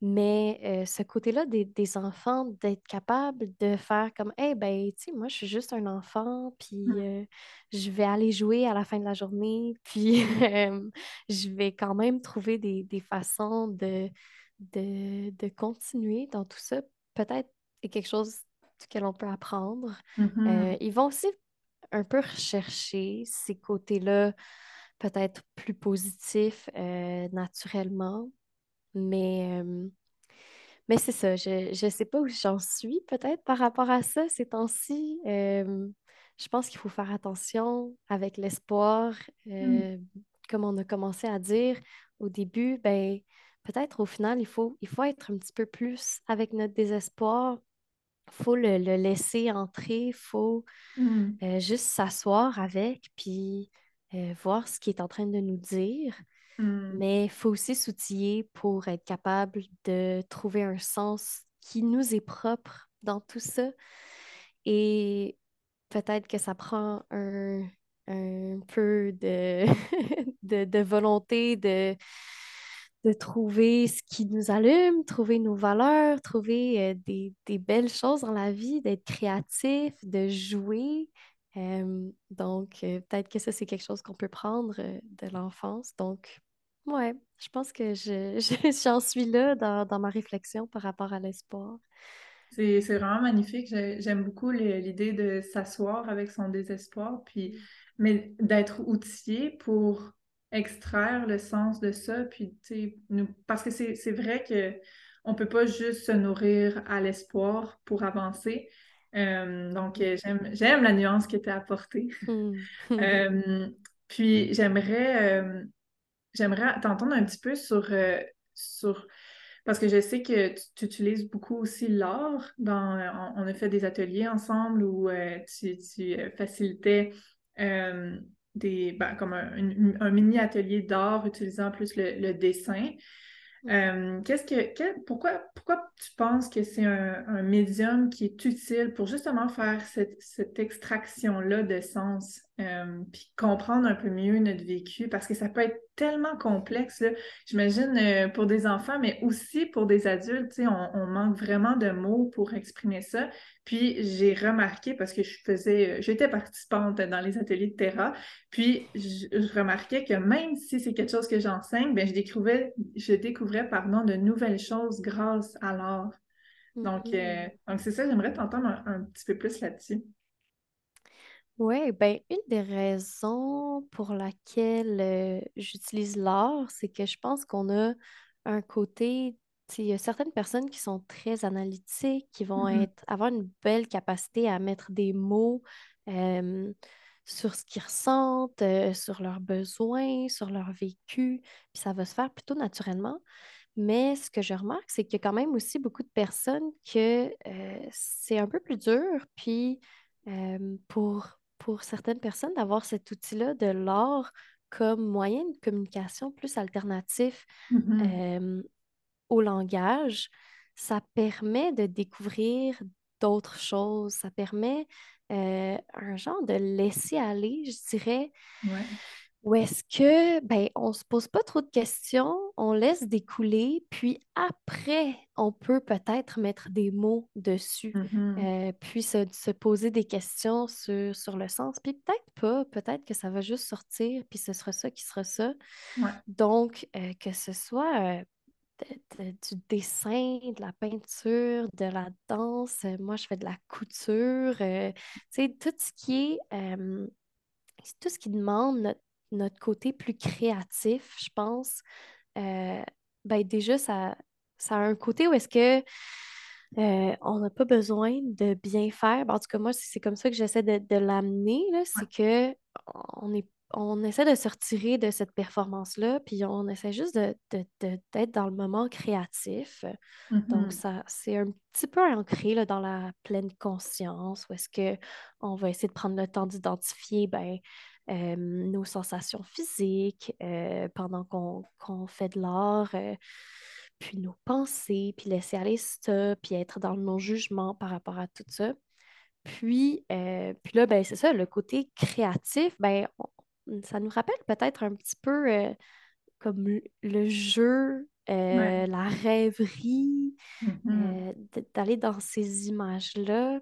S2: mais euh, ce côté-là des, des enfants, d'être capable de faire comme, eh ben, tu sais, moi, je suis juste un enfant, puis
S1: Mmh.
S2: euh, je vais aller jouer à la fin de la journée, <laughs> puis euh, je vais quand même trouver des, des façons de, de, de continuer dans tout ça. Peut-être c'est quelque chose duquel on peut apprendre. Euh,
S1: Mmh
S2: ils vont aussi un peu rechercher ces côtés-là, peut-être plus positifs euh, naturellement. Mais, euh, mais c'est ça, je ne sais pas où j'en suis peut-être par rapport à ça ces temps-ci. Euh, je pense qu'il faut faire attention avec l'espoir.
S1: Mmh.
S2: Euh, comme on a commencé à dire au début, ben, peut-être au final, il faut, il faut être un petit peu plus avec notre désespoir. Il faut le, le laisser entrer, il faut
S1: Mmh.
S2: juste s'asseoir avec, puis voir ce qu'il est en train de nous dire.
S1: Mmh.
S2: Mais il faut aussi s'outiller pour être capable de trouver un sens qui nous est propre dans tout ça. Et peut-être que ça prend un, un peu de, <laughs> de, de volonté de, de trouver ce qui nous allume, trouver nos valeurs, trouver euh, des, des belles choses dans la vie, d'être créatif, de jouer. Euh, donc, euh, peut-être que ça, c'est quelque chose qu'on peut prendre de l'enfance. Donc, ouais, je pense que je, <laughs> je- j'en suis là dans, dans ma réflexion par rapport à l'espoir.
S1: C'est, c'est vraiment magnifique. J'ai- J'aime beaucoup l'idée de s'asseoir avec son désespoir, puis, mais d'être outillé pour extraire le sens de ça, puis, nous, parce que c'est, c'est vrai que on peut pas juste se nourrir à l'espoir pour avancer. Euh, donc, euh, j'aime, j'aime la nuance qui était apportée.
S2: Hmm. <laughs>
S1: Euh, puis, j'aimerais, euh, j'aimerais t'entendre un petit peu sur, euh, sur parce que je sais que tu, tu utilises beaucoup aussi l'art. Dans, on, on a fait des ateliers ensemble où euh, tu, tu, euh, facilitais euh, des, ben, comme un, une- un mini atelier d'art utilisant plus le, le dessin. Euh, qu'est-ce que, que- pourquoi, pourquoi tu penses que c'est un, un médium qui est utile pour justement faire cette, cette extraction-là de sens, euh, puis comprendre un peu mieux notre vécu, parce que ça peut être tellement complexe. J'imagine euh, pour des enfants, mais aussi pour des adultes, on, on manque vraiment de mots pour exprimer ça. Puis j'ai remarqué, parce que je faisais, j'étais participante dans les ateliers de Terra, puis, je, je remarquais que même si c'est quelque chose que j'enseigne, ben, je découvrais, je découvrais, pardon, de nouvelles choses grâce à l'art. Donc, euh, donc c'est ça, j'aimerais t'entendre un, un petit peu plus là-dessus.
S2: Oui, ben une des raisons pour laquelle euh, j'utilise l'art, c'est que je pense qu'on a un côté, tu sais, il y a certaines personnes qui sont très analytiques, qui vont
S1: Mhm,
S2: être, avoir une belle capacité à mettre des mots euh, sur ce qu'ils ressentent, euh, sur leurs besoins, sur leur vécu, puis ça va se faire plutôt naturellement. Mais ce que je remarque, c'est qu'il y a quand même aussi beaucoup de personnes que euh, c'est un peu plus dur, puis euh, pour, pour certaines personnes, d'avoir cet outil-là de l'art comme moyen de communication plus alternatif
S1: mhm,
S2: euh, au langage, ça permet de découvrir d'autres choses, ça permet euh, un genre de laisser aller, je dirais,
S1: ouais,
S2: ou est-ce que, ben, on se pose pas trop de questions, on laisse découler, puis après, on peut peut-être mettre des mots dessus,
S1: mhm,
S2: euh, puis se, se poser des questions sur, sur le sens, puis peut-être pas, peut-être que ça va juste sortir, puis ce sera ça qui sera ça.
S1: ouais,
S2: Donc, euh, que ce soit euh, du dessin, de la peinture, de la danse. Moi, je fais de la couture. Tu sais, tout ce qui est, tout ce qui demande notre, côté plus créatif, je pense. Euh, ben déjà, ça, ça a un côté où est-ce que on n'a pas besoin de bien faire. Ben, en tout cas, moi, c'est comme ça que j'essaie de, de l'amener, c'est que on est on essaie de se retirer de cette performance-là, puis on essaie juste d'être de, dans le moment créatif. Donc,
S1: mm-hmm.
S2: ça, c'est un petit peu ancré là, dans la pleine conscience, où est-ce qu'on va essayer de prendre le temps d'identifier ben, euh, nos sensations physiques euh, pendant qu'on fait de l'art, puis nos pensées, puis laisser aller ça, puis être dans le non-jugement par rapport à tout ça. Puis, puis là, ben, c'est ça, le côté créatif, ben, ça nous rappelle peut-être un petit peu comme le jeu, euh, la rêverie,
S1: mm-hmm.
S2: euh, d'aller dans ces images-là.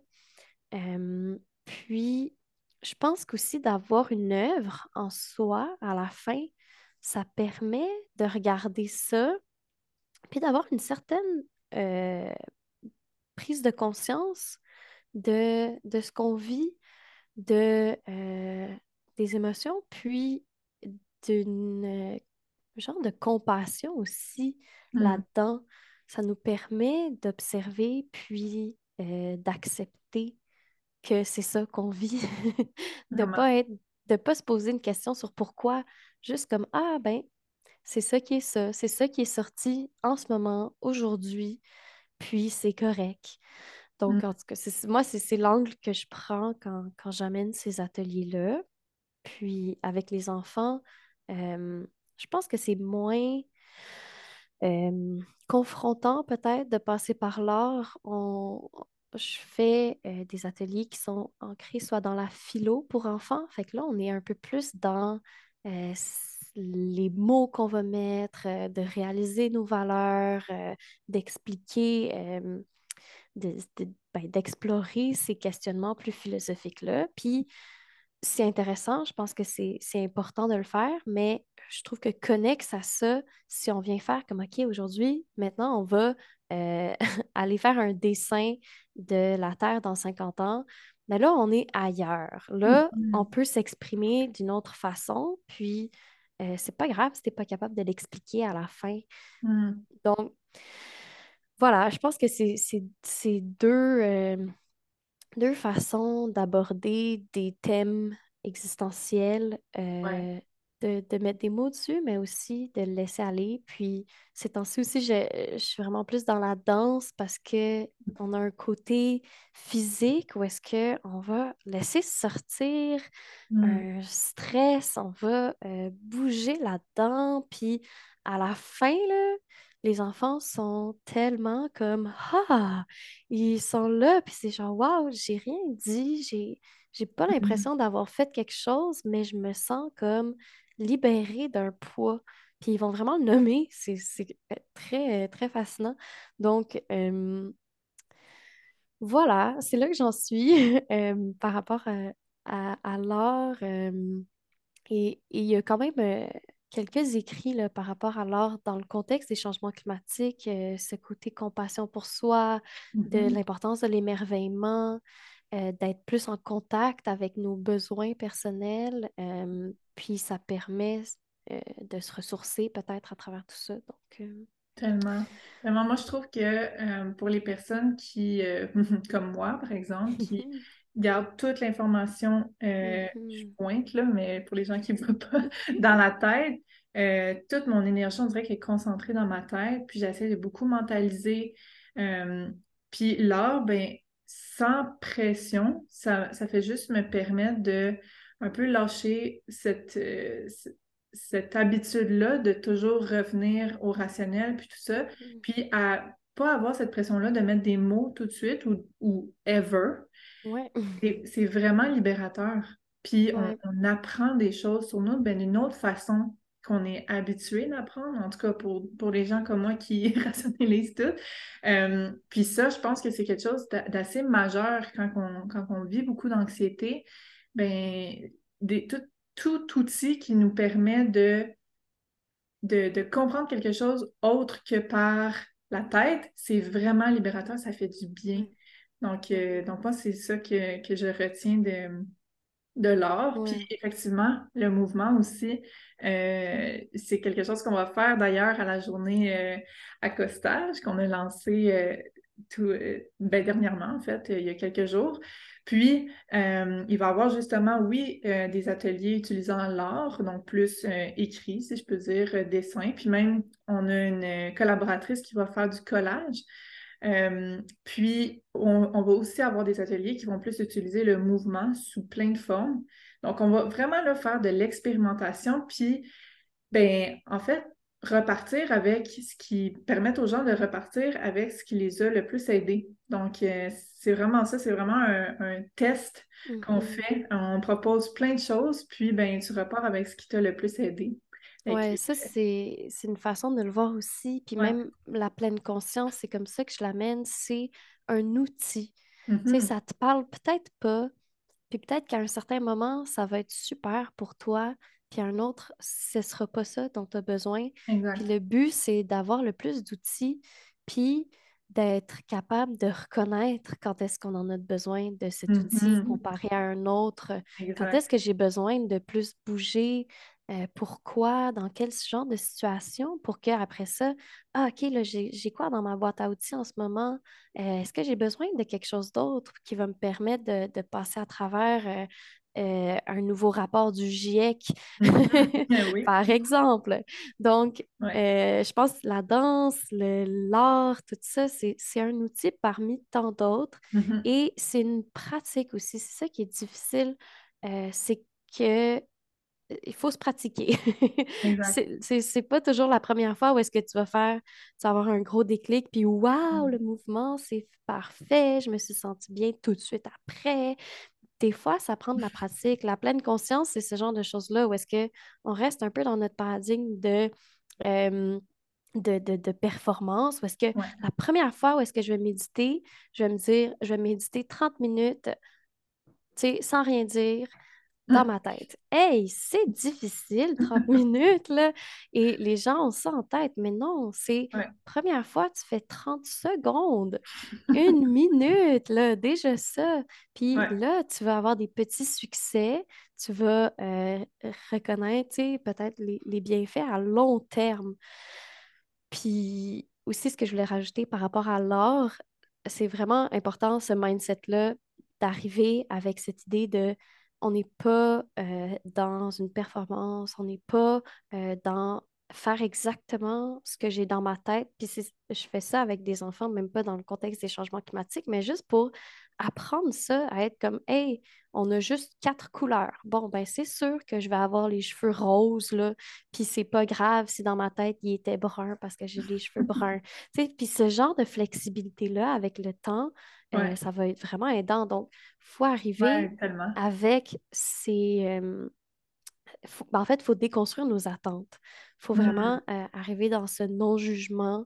S2: puis, je pense qu'aussi d'avoir une œuvre en soi à la fin, ça permet de regarder ça, puis d'avoir une certaine prise de conscience de, de ce qu'on vit, de, des émotions, puis d'une euh, genre de compassion aussi
S1: hmm.
S2: là-dedans. Ça nous permet d'observer puis euh, d'accepter que c'est ça qu'on vit, <laughs> de pas être, de pas se poser une question sur pourquoi, juste comme ah ben c'est ça qui est ça, c'est ça qui est sorti en ce moment, aujourd'hui, puis c'est correct. Donc,
S1: hmm.
S2: en tout cas, moi, c'est l'angle que je prends quand, quand j'amène ces ateliers-là. Puis avec les enfants, euh, je pense que c'est moins euh, confrontant peut-être de passer par l'art. Je fais euh, des ateliers qui sont ancrés soit dans la philo pour enfants. Fait que là, on est un peu plus dans les mots qu'on va mettre, de réaliser nos valeurs, d'expliquer, ben, d'explorer ces questionnements plus philosophiques-là. Puis c'est intéressant, je pense que c'est important de le faire, mais je trouve que connexe à ça, si on vient faire comme, OK, aujourd'hui, maintenant, on va euh, <laughs> aller faire un dessin de la Terre dans 50 ans, mais là, on est ailleurs. Là,
S1: mm-hmm.
S2: on peut s'exprimer d'une autre façon, puis euh, c'est pas grave si t'es pas capable de l'expliquer à la fin.
S1: Mm.
S2: Donc, voilà, je pense que c'est deux... Euh, deux façons d'aborder des thèmes existentiels, euh, de, mettre des mots dessus, mais aussi de le laisser aller. Puis ces temps-ci aussi, je, je, suis vraiment plus dans la danse parce que on a un côté physique où est-ce qu'on va laisser sortir un stress, on va euh, bouger là-dedans. Puis à la fin, là, les enfants sont tellement comme Ah, ils sont là, puis c'est genre Waouh, j'ai rien dit, j'ai, j'ai pas
S1: Mmh
S2: l'impression d'avoir fait quelque chose, mais je me sens comme libérée d'un poids. Puis ils vont vraiment le nommer, <laughs> c'est, euh, très, très fascinant. Donc, voilà, c'est là que j'en suis <laughs> par rapport à, à, l'art. et il y a quand même euh, quelques écrits là, par rapport à l'art dans le contexte des changements climatiques, euh, ce côté compassion pour soi, de
S1: mm-hmm.
S2: l'importance de l'émerveillement, euh, d'être plus en contact avec nos besoins personnels. Euh, puis ça permet de se ressourcer peut-être à travers tout ça. Donc,
S1: Tellement. Tellement. Moi, je trouve que pour les personnes qui, <laughs> comme moi, par exemple, qui <laughs> garde toute l'information, euh, je
S2: mm-hmm.
S1: pointe là, mais pour les gens qui ne voient pas, <laughs> dans la tête, euh, toute mon énergie, on dirait qu'elle est concentrée dans ma tête, puis j'essaie de beaucoup mentaliser. Euh, puis l'art, ben, sans pression, ça, fait juste me permettre de un peu lâcher cette, cette habitude-là de toujours revenir au rationnel, puis tout ça,
S2: mm.
S1: puis à pas avoir cette pression-là de mettre des mots tout de suite ou, ou ever,
S2: Ouais.
S1: C'est vraiment libérateur. Puis on, apprend des choses sur nous ben, d'une autre façon qu'on est habitué d'apprendre, en tout cas pour, pour les gens comme moi qui <laughs> rationalisent tout. Euh, puis ça, je pense que c'est quelque chose d'assez majeur quand on, quand on vit beaucoup d'anxiété. Ben, des, tout, tout outil qui nous permet de de, comprendre quelque chose autre que par la tête, c'est vraiment libérateur, ça fait du bien. Donc, euh, donc moi, c'est ça que, que je retiens de, de l'art. Puis effectivement, le mouvement aussi, euh, c'est quelque chose qu'on va faire d'ailleurs à la journée euh, accostage qu'on a lancé euh, tout, ben, dernièrement, en fait, il y a quelques jours. Puis, il va y avoir justement, oui, des ateliers utilisant l'art, donc plus écrit, si je peux dire, dessin. Puis même, on a une collaboratrice qui va faire du collage. Euh, puis, on, va aussi avoir des ateliers qui vont plus utiliser le mouvement sous plein de formes. Donc, on va vraiment là, faire de l'expérimentation, puis, ben, en fait, repartir avec ce qui permet aux gens de repartir avec ce qui les a le plus aidés. Donc, euh, c'est vraiment ça, c'est vraiment un, test qu'on mm-hmm. fait. On propose plein de choses, puis ben, tu repars avec ce qui t'a le plus aidé.
S2: Oui, ça, c'est une façon de le voir aussi. Puis même la pleine conscience, c'est comme ça que je l'amène, c'est un outil. Tu sais, mm-hmm. ça te parle peut-être pas, puis peut-être qu'à un certain moment, ça va être super pour toi, puis à un autre, ce sera pas ça dont tu as besoin. Puis le but, c'est d'avoir le plus d'outils, puis d'être capable de reconnaître quand est-ce qu'on en a besoin de cet outil mm-hmm. comparé à un autre. Quand est-ce que j'ai besoin de plus bouger, euh, pourquoi, dans quel genre de situation, pour qu'après ça, ah, OK, là, j'ai quoi dans ma boîte à outils en ce moment? Euh, est-ce que j'ai besoin de quelque chose d'autre qui va me permettre de, passer à travers euh, un nouveau rapport du GIEC, mm-hmm. <laughs> <laughs> par exemple? Donc, je pense que la danse, l'art, tout ça, c'est un outil parmi tant d'autres mm-hmm. et c'est une pratique aussi. C'est ça qui est difficile, c'est que il faut se pratiquer. <laughs> c'est pas toujours la première fois où est-ce que tu vas faire, tu vas avoir un gros déclic, puis waouh, le mmh. mouvement, c'est parfait, je me suis sentie bien tout de suite après. Des fois, ça prend de la <laughs> pratique. La pleine conscience, c'est ce genre de choses-là où est-ce qu'on reste un peu dans notre paradigme de, de, de, performance, où est-ce que la première fois où est-ce que je vais méditer, je vais me dire, je vais méditer 30 minutes, tu sais, sans rien dire, dans ma tête. Hey, c'est difficile, 30 <laughs> minutes, là. Et les gens ont ça en tête, mais non, c'est première fois, tu fais 30 secondes, une <laughs> minute, là, déjà ça. Puis là, tu vas avoir des petits succès, tu vas euh, reconnaître, peut-être les, les bienfaits à long terme. Puis aussi, ce que je voulais rajouter par rapport à l'art, c'est vraiment important, ce mindset-là, d'arriver avec cette idée de on n'est pas euh, dans une performance, on n'est pas euh, dans faire exactement ce que j'ai dans ma tête. Puis je fais ça avec des enfants, même pas dans le contexte des changements climatiques, mais juste pour apprendre ça à être comme, hey, on a juste quatre couleurs. Bon, ben c'est sûr que je vais avoir les cheveux roses, là, puis c'est pas grave si dans ma tête, il était brun parce que j'ai les cheveux <laughs> bruns. puis ce genre de flexibilité-là, avec le temps, euh, ça va être vraiment aidant. Donc, il faut arriver avec ces... Euh, ben, en fait, il faut déconstruire nos attentes. Il faut vraiment mmh. euh, arriver dans ce non-jugement,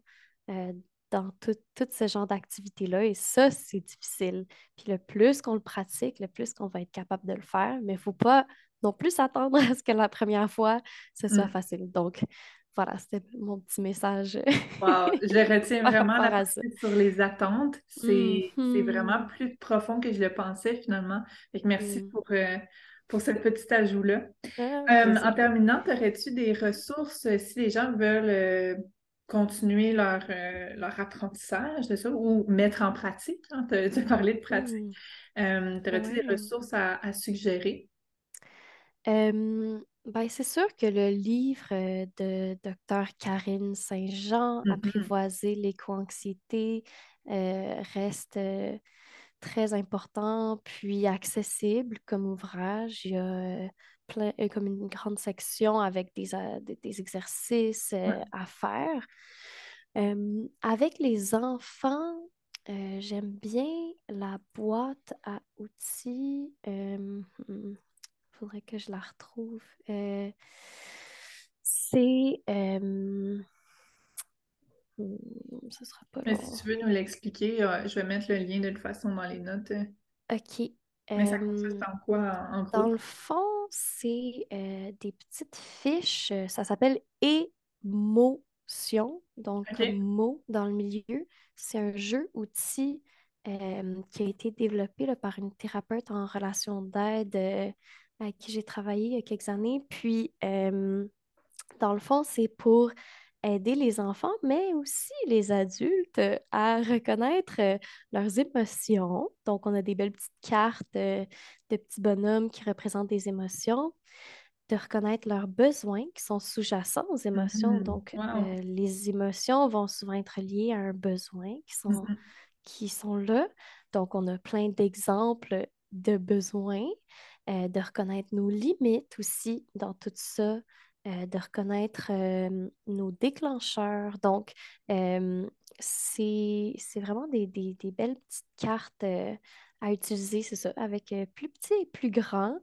S2: dans tout, ce genre d'activité-là. Et ça, c'est difficile. Puis le plus qu'on le pratique, le plus qu'on va être capable de le faire. Mais il ne faut pas non plus s'attendre <laughs> à ce que la première fois, ce soit mmh. facile. Donc, voilà, c'était mon petit message.
S1: wow, je <laughs> retiens vraiment la partie sur les attentes. C'est vraiment mm-hmm. plus profond que je le pensais finalement. merci mm. pour, euh, pour ce petit ajout-là. Ah, euh, en terminant, aurais-tu des ressources euh, si les gens veulent continuer leur, leur apprentissage de ça ou mettre en pratique? Hein? Tu as, parlé de pratique. Mm. Aurais-tu des ressources à, à suggérer?
S2: Ben, c'est sûr que le livre euh, de Dr. Karine Saint-Jean, mm-hmm. Apprivoiser l'éco-anxiété, euh, reste euh, très important, puis accessible comme ouvrage. Il y a plein, comme une grande section avec des, des, exercices à faire. avec les enfants, j'aime bien la boîte à outils. Hmm, faudrait que je la retrouve. Euh, c'est. Euh, hmm, ce sera pas
S1: Mais si tu veux nous l'expliquer, euh, je vais mettre le lien de toute façon dans les notes.
S2: OK.
S1: Mais ça consiste en quoi,
S2: Dans le fond, c'est des petites fiches. Ça s'appelle Et Motion, donc comme
S1: OK.
S2: mot dans le milieu. C'est un jeu outil euh, qui a été développé là, par une thérapeute en relation d'aide euh, avec qui j'ai travaillé il y a quelques années. Puis, euh, dans le fond, c'est pour aider les enfants, mais aussi les adultes euh, à reconnaître euh, leurs émotions. Donc, on a des belles petites cartes euh, de petits bonhommes qui représentent des émotions, de reconnaître leurs besoins qui sont sous-jacents aux émotions.
S1: Mhm.
S2: Donc,
S1: Wow.
S2: euh, les émotions vont souvent être liées à un besoin qui sont,
S1: Mhm.
S2: qui sont là. Donc, on a plein d'exemples de besoins, euh, de reconnaître nos limites aussi dans tout ça euh, de reconnaître euh, nos déclencheurs. Donc, euh, c'est, vraiment des, des- des belles petites cartes à utiliser, c'est ça, avec plus petit et plus grand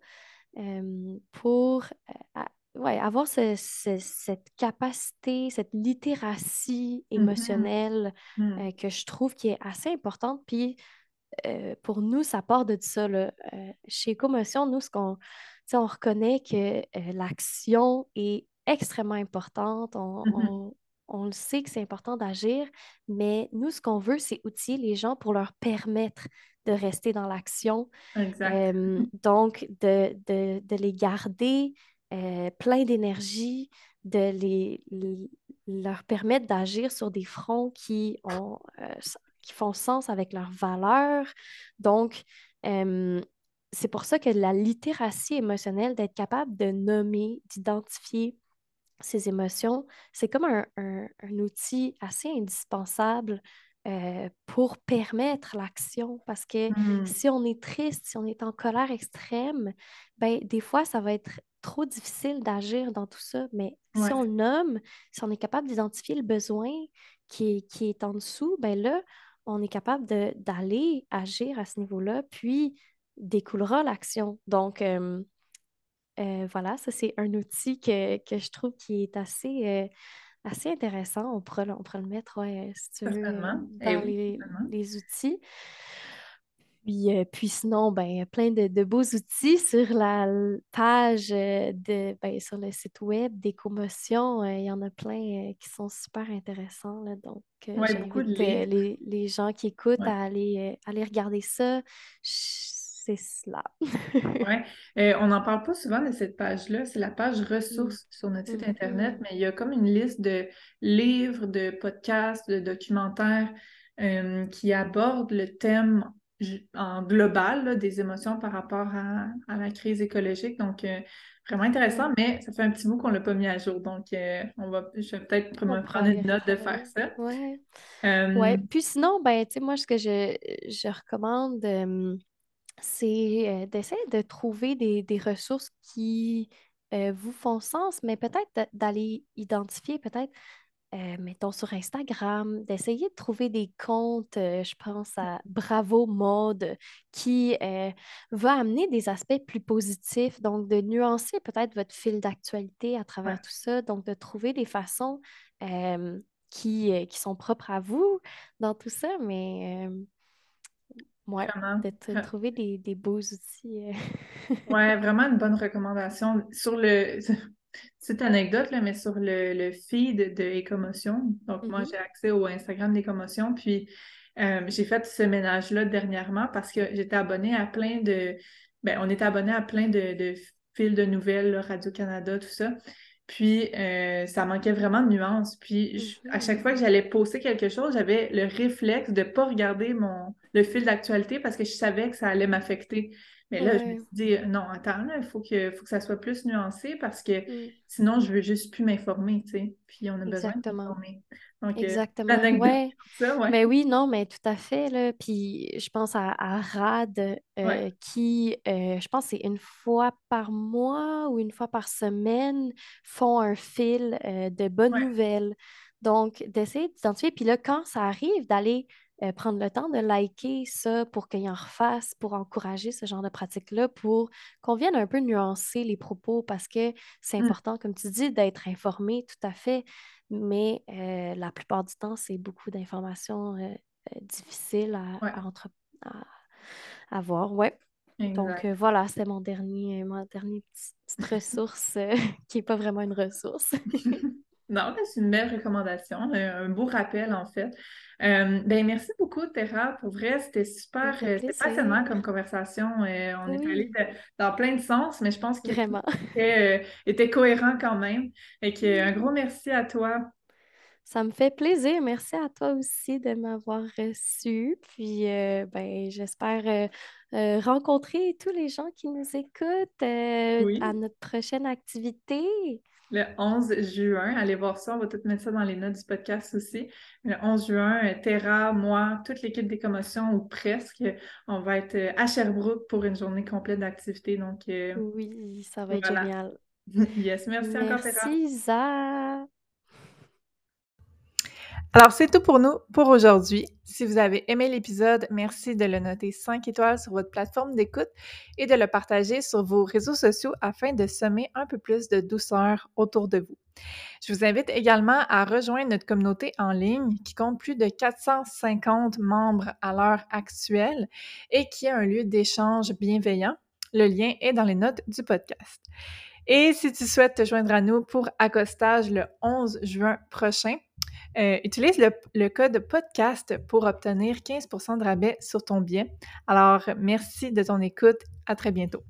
S2: pour à- ouais, avoir ce- ce- cette capacité, cette littératie
S1: Mhm.
S2: émotionnelle euh, que je trouve qui est assez importante. Puis, euh, pour nous, ça part de ça. Là. Euh, chez Écomotion, nous, ce qu'on, on reconnaît que euh, l'action est extrêmement importante. On,
S1: Mhm.
S2: on- on le sait que c'est important d'agir, mais nous, ce qu'on veut, c'est outiller les gens pour leur permettre de rester dans l'action. Euh, donc, de, de- de les garder euh, pleins d'énergie, de les, les- leur permettre d'agir sur des fronts qui ont, euh, qui font sens avec leurs valeurs. Donc, euh, c'est pour ça que la littératie émotionnelle, d'être capable de nommer, d'identifier ses émotions, c'est comme un, un- un outil assez indispensable euh, pour permettre l'action. Parce que
S1: Mhm.
S2: si on est triste, si on est en colère extrême, ben, des fois, ça va être trop difficile d'agir dans tout ça. Mais si on le nomme, si on est capable d'identifier le besoin qui est, qui est en dessous, ben là, on est capable d'aller agir à ce niveau-là, puis découlera l'action. Donc, euh, euh, voilà, ça c'est un outil que, que je trouve qui est assez, euh, assez intéressant. On pourra, le- on pourra le mettre, ouais, si tu veux.
S1: Eh
S2: dans
S1: oui,
S2: les, les outils. Puis, puis sinon, ben, il y a plein de, de beaux outils sur la page de, ben, sur le site web d'Écomotion. Il y en a plein qui sont super intéressants. là. donc,
S1: Ouais,
S2: j'invite les, les gens qui écoutent
S1: Ouais.
S2: à aller, aller regarder ça. C'est cela.
S1: Ouais. <laughs> Euh, on n'en parle pas souvent de cette page-là. C'est la page
S2: Mm.
S1: ressources sur notre site Internet, mais il y a comme une liste de livres, de podcasts, de documentaires euh, qui abordent le thème en global là, des émotions par rapport à, à la crise écologique. Donc, euh, vraiment intéressant, mais ça fait un petit bout qu'on ne l'a pas mis à jour. Donc, euh, on va, je vais peut-être prendre une note de faire ça. Euh,
S2: Ouais. Puis sinon, ben, tu sais, moi, ce que je, je recommande, c'est euh, d'essayer de trouver des, des ressources qui euh, vous font sens, mais peut-être d'a- d'aller identifier, peut-être, euh, mettons, sur Instagram, d'essayer de trouver des comptes, euh, je pense à Bravo Mode, qui euh, va amener des aspects plus positifs, donc de nuancer peut-être votre fil d'actualité à
S1: ouais,
S2: travers tout ça, donc de trouver des façons qui, qui sont propres à vous dans tout ça, mais ouais, te trouver des, des beaux outils. euh.
S1: Ouais, <laughs> vraiment une bonne recommandation. Sur le, petite anecdote, là, mais sur le, le feed de Écomotion, donc moi
S2: Mhm,
S1: j'ai accès au Instagram d'Écomotion, puis euh, j'ai fait ce ménage-là dernièrement parce que j'étais abonnée à plein de, ben on était abonné à plein de, de fils de nouvelles, Radio-Canada, tout ça. Puis euh, ça manquait vraiment de nuances. Puis je- à chaque
S2: mhm.
S1: fois que j'allais poster quelque chose, j'avais le réflexe de ne pas regarder mon, le fil d'actualité parce que je savais que ça allait m'affecter. Mais là, je me suis dit, non, attends, là, il faut que, faut que ça soit plus nuancé parce que
S2: mm,
S1: sinon, je veux juste plus m'informer, tu sais. Puis on a besoin de. Donc, euh,
S2: Exactement.
S1: l'anecdote
S2: Ouais.
S1: pour ça, ouais.
S2: Mais oui, non, mais tout à fait, là. Puis je pense à, à RAD euh, qui, euh, je pense, c'est une fois par mois ou une fois par semaine, font un fil euh, de bonnes nouvelles. Donc, d'essayer d'identifier. Puis là, quand ça arrive, d'aller euh, prendre le temps de liker ça pour qu'il en refasse, pour encourager ce genre de pratique-là, pour qu'on vienne un peu nuancer les propos parce que c'est
S1: Mm.
S2: important, comme tu dis, d'être informé tout à fait mais euh, la plupart du temps, c'est beaucoup d'informations euh, difficiles à,
S1: Ouais.
S2: à, entre- à- à voir. Ouais. Donc euh, voilà, c'était mon dernier, ma dernière petite, petite ressource euh, <laughs> qui n'est pas vraiment une ressource. <laughs>
S1: Non, c'est une belle recommandation, un beau rappel en fait. Euh, ben, merci beaucoup, Terra. Pour vrai, c'était super, euh, c'était passionnant comme conversation. Euh, on est allé dans plein de sens, mais je pense qu'il était, était, cohérent quand même. Et que, un gros merci à toi.
S2: Ça me fait plaisir. Merci à toi aussi de m'avoir reçu. Puis, ben, j'espère rencontrer tous les gens qui nous écoutent à notre prochaine activité
S1: le 11 juin. Allez voir ça, on va tout mettre ça dans les notes du podcast aussi. Le 11 juin, euh, Terra, moi, toute l'équipe des commotions ou presque, on va être euh, à Sherbrooke pour une journée complète d'activité. Donc,
S2: euh, oui, ça va être génial. <laughs>
S1: yes, merci, encore, Terra.
S2: Merci.
S1: Alors, c'est tout pour nous pour aujourd'hui. Si vous avez aimé l'épisode, merci de le noter 5 étoiles sur votre plateforme d'écoute et de le partager sur vos réseaux sociaux afin de semer un peu plus de douceur autour de vous. Je vous invite également à rejoindre notre communauté en ligne qui compte plus de 450 membres à l'heure actuelle et qui est un lieu d'échange bienveillant. Le lien est dans les notes du podcast. Et si tu souhaites te joindre à nous pour accostage le 11 juin prochain, euh, utilise le, code podcast pour obtenir 15% de rabais sur ton billet. Alors, merci de ton écoute. À très bientôt.